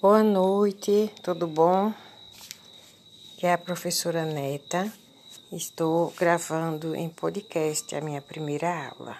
Boa noite, tudo bom? Que é a professora Neta. Estou gravando em podcast a minha primeira aula.